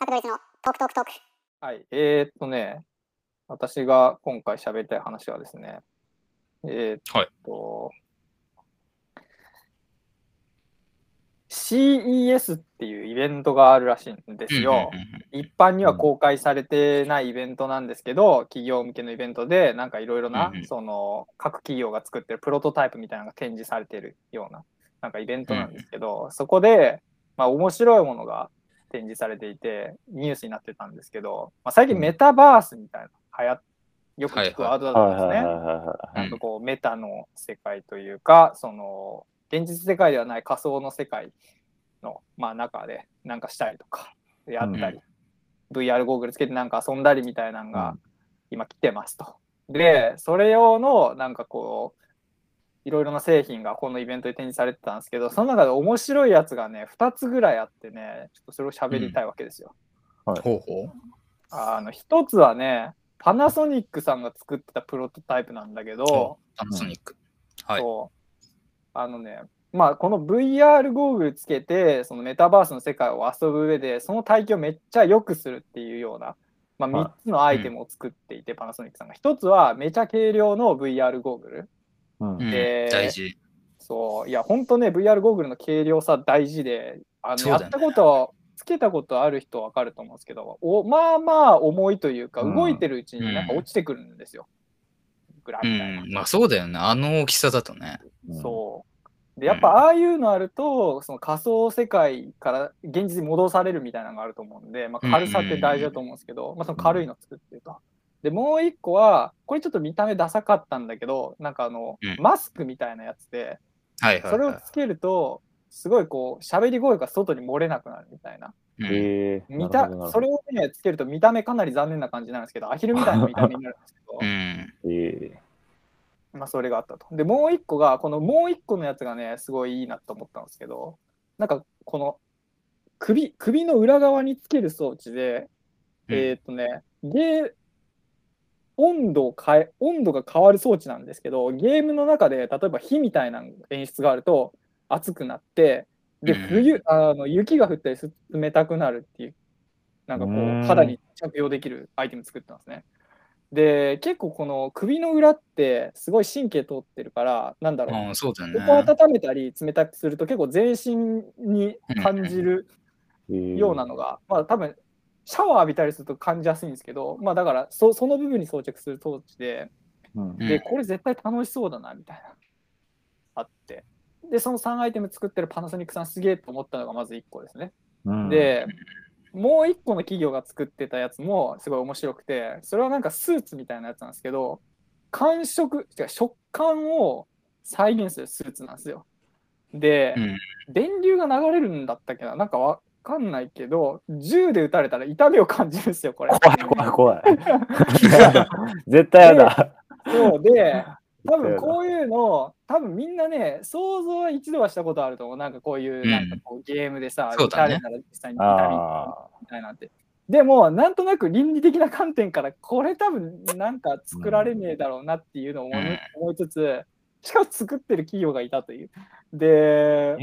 サクドリスのトークトークトーク。はい、えー、っとね、私が今回喋りたい話はですね、えー、っはいと、CES っていうイベントがあるらしいんですよ。一般には公開されてないイベントなんですけど、企業向けのイベントで、なんかいろいろな、その各企業が作ってるプロトタイプみたいなのが展示されてるような、なんかイベントなんですけど、そこで、まあ面白いものが展示されていて、ニュースになってたんですけど、まあ、最近メタバースみたいな、はやよく聞くワードだと思うんですね。なんかこうメタの世界というか、その現実世界ではない仮想の世界の、まあ、中でなんかしたりとかやったり、VR ゴーグルつけてなんか遊んだりみたいなのが今来てますと。で、それ用のなんかこういろいろな製品がこのイベントで展示されてたんですけど、その中で面白いやつがね、2つぐらいあってね、ちょっとそれを喋りたいわけですよ。ほうほう。あの1つはね、パナソニックさんが作ってたプロトタイプなんだけど、パナソニック。はい。そうあのね、まあ、この VR ゴーグルつけて、そのメタバースの世界を遊ぶ上で、その体験をめっちゃ良くするっていうような、まあ、はい3つのアイテムを作っていて、パナソニックさんが。1つはめちゃ軽量の VR ゴーグル。で大事。そう、いや、本当ね、VR ゴーグルの軽量さ大事で、あの、ねやったこと、つけたことある人はわかると思うんですけど、おまあまあ重いというか、うん動いてるうちになんか落ちてくるんですよ。ぐらういみたいな。ん。まあそうだよね。あの大きさだとね。うんそう。で、やっぱああいうのあると、その仮想世界から現実に戻されるみたいなのがあると思うんで、まあ、軽さって大事だと思うんですけど、まあ、その軽いの作ってると。で、もう一個は、これちょっと見た目ダサかったんだけど、なんかあの、うん。マスクみたいなやつで、はいはい、それをはつけると、すごいこう、喋り声が外に漏れなくなるみたいな。えー。見たなるほどなるほど。それをね、つけると見た目かなり残念な感じなんですけど、アヒルみたいな見た目になる。んですけど、うん。えまあ、それがあったと。で、もう一個が、このもう一個のやつがね、すごいいいなと思ったんですけど、なんかこの首、首の裏側につける装置で、うん。えーっとね、ゲー、温度を変え、温度が変わる装置なんですけど、ゲームの中で、例えば火みたいな演出があると、熱くなって、で、うん。冬、あの雪が降ったり冷たくなるっていう、なんかこう肌に着用できるアイテム作ってますね。で、結構この首の裏ってすごい神経通ってるから、なんだろう、そうだよここ。温めたり冷たくすると結構全身に感じるようなのが、まあ多分シャワー浴びたりすると感じやすいんですけど、まあだからそその部分に装着する装置で、うんうんで、これ絶対楽しそうだなみたいな、あって。で、その3アイテム作ってるパナソニックさんすげえと思ったのがまず1個ですね。うんで、もう1個の企業が作ってたやつもすごい面白くて、それはなんかスーツみたいなやつなんですけど、感触、違う食感を再現するスーツなんですよ。で、うん。電流が流れるんだったっけな？なんかわかんないけど、銃で撃たれたら痛みを感じるんですよ、これ。怖い怖い怖い。絶対やだ。そうで、多分こういうの、多分みんなね、想像は一度はしたことあると思う。なんかこういう、うんなんかこうゲームでさ、そうだね撃たれたら実際に痛みあみたいなんて。でも、なんとなく倫理的な観点から、これ多分なんか作られねえだろうなっていうのを思い,、つつ、しかも作ってる企業がいたという。あ。で、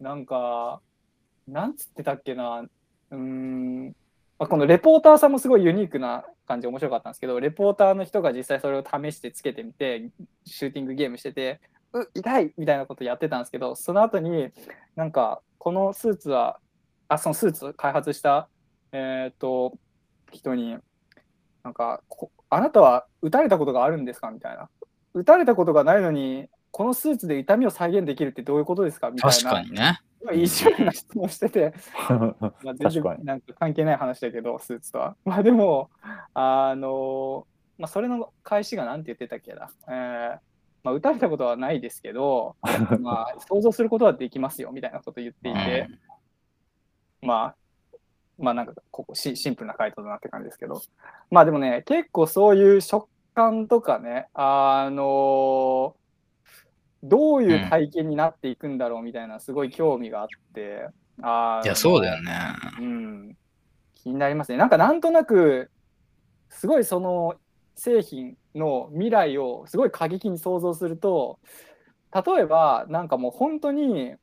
なんか、なんつってたっけな、うん、まあ、このレポーターさんもすごいユニークな感じ面白かったんですけど、レポーターの人が実際それを試してつけてみて、シューティングゲームしてて、う痛いみたいなことやってたんですけど、その後に、なんか、このスーツは、あ、そのスーツ開発した、えっ、と、人に、なんか、あなたは撃たれたことがあるんですか？みたいな。撃たれたことがないのに、このスーツで痛みを再現できるってどういうことですか？みたいな確。かにね。意地悪な質問してて、まあ、全然なんか関係ない話だけど、スーツとは。まあでも、あの、まあ、それの返しが何て言ってたっけな。えーまあ、撃たれたことはないですけど、まあ、想像することはできますよみたいなこと言っていて、まあ、まあなんかここシシンプルな回答だなって感じですけど、まあでもね、結構そういう食感とかね、あのどういう体験になっていくんだろうみたいなすごい興味があって、あいや、そうだよね。うん、気になりますね。なんかなんとなく、すごいその製品の未来をすごい過激に想像すると、例えばなんかもう本当に、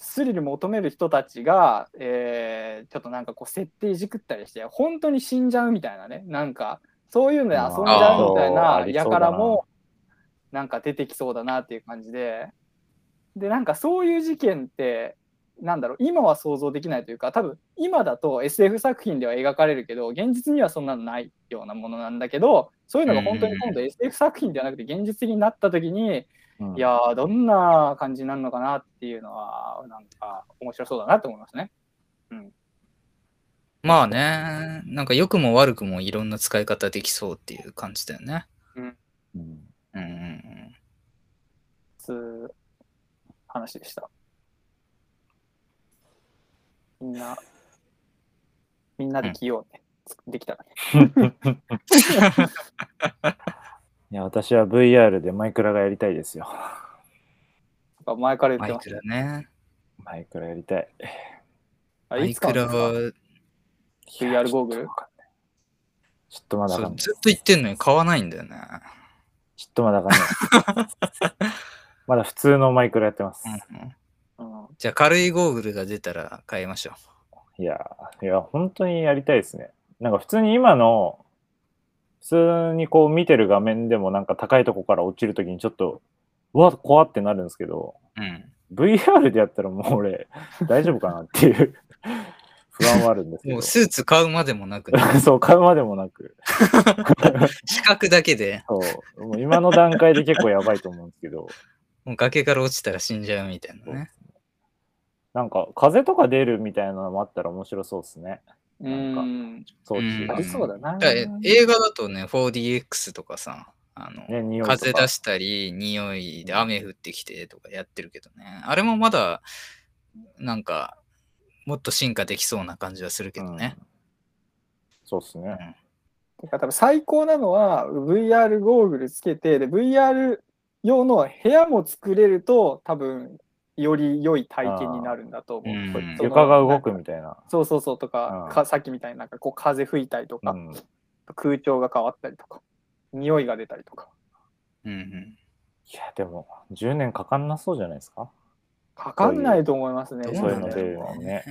スリル求める人たちが、えーちょっとなんかこう設定いじくったりして本当に死んじゃうみたいなね。なんかそういうので遊んじゃうみたいなやからもなんか出てきそうだなっていう感じででなんかそういう事件ってなんだろう今は想像できないというか多分今だと SF 作品では描かれるけど現実にはそんなのないようなものなんだけどそういうのが本当に今度 SF 作品ではなくて現実的になった時にうんいやーどんな感じになるのかなっていうのはなんか面白そうだなと思いますね。まあね、なんか良くも悪くもいろんな使い方できそうっていう感じだよね。うんうんうんうん。つう話でした。みんな、みんなで着ようね。できたらね。いや、私は VR でマイクラがやりたいですよ。前から言ってます。マイクラね。マイクラやりたい。あマイクラは、VR ゴーグル？ちょっとまだわそうかんない。ずっと言ってんのに買わないんだよね。ちょっとまだわかんない。まだ普通のマイクラやってます。うんうんうん。じゃあ軽いゴーグルが出たら買いましょいや、いや、本当にやりたいですね。なんか普通に今の、普通にこう見てる画面でもなんか高いとこから落ちるときにちょっと、うわ、怖ってなるんですけど、う。うん。VR でやったらもう俺、大丈夫かなっていう不安はあるんですけどもう。スーツ買うまでもなくね、そう、買うまでもなく。視覚だけで、そう、もう今の段階で結構やばいと思うんですけど、もう崖から落ちたら死んじゃうみたいなね。なんか風とか出るみたいなのもあったら面白そうですね。うなんかん。装置ありそうだな。映画だとね、4DX とかさ、あの、ね、風出したり、匂いで雨降ってきてとかやってるけどね。あれもまだ、なんか、もっと進化できそうな感じはするけどね。うんそうですね。てか多分最高なのは VR ゴーグルつけてで VR 用の部屋も作れると多分より良い体験になるんだと思う。うん床が動くみたいな。そうそうそうとか,、うんかさっきみたいになんかこう風吹いたりとか、うん、空調が変わったりとか匂いが出たりとかうんうん。いや、でも、10年かかんなそうじゃないですか？かかんないと思いますね。どそういうのなんだろ出るのね。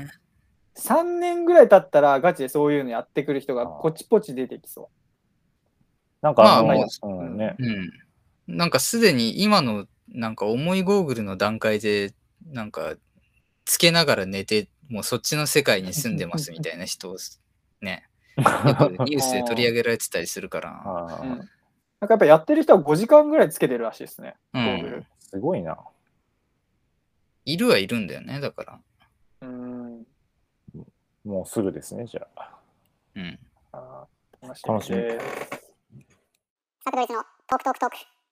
3年ぐらい経ったらガチでそういうのやってくる人があーポチポチ出てきそなんかあの、まあうんね、うん。なんかすでに今のなんか重いゴーグルの段階でなんかつけながら寝てもうそっちの世界に住んでますみたいな人をね ニュースで取り上げられてたりするから、う。うん、なんかやっぱやってる人は5時間ぐらいつけてるらしいですね。うゴーグルん、すごいな。いるはいるんだよねだから、うん。もうすぐですね、じゃあ。うん、あー楽し楽しみみです。サクドリスのトークトークトーク。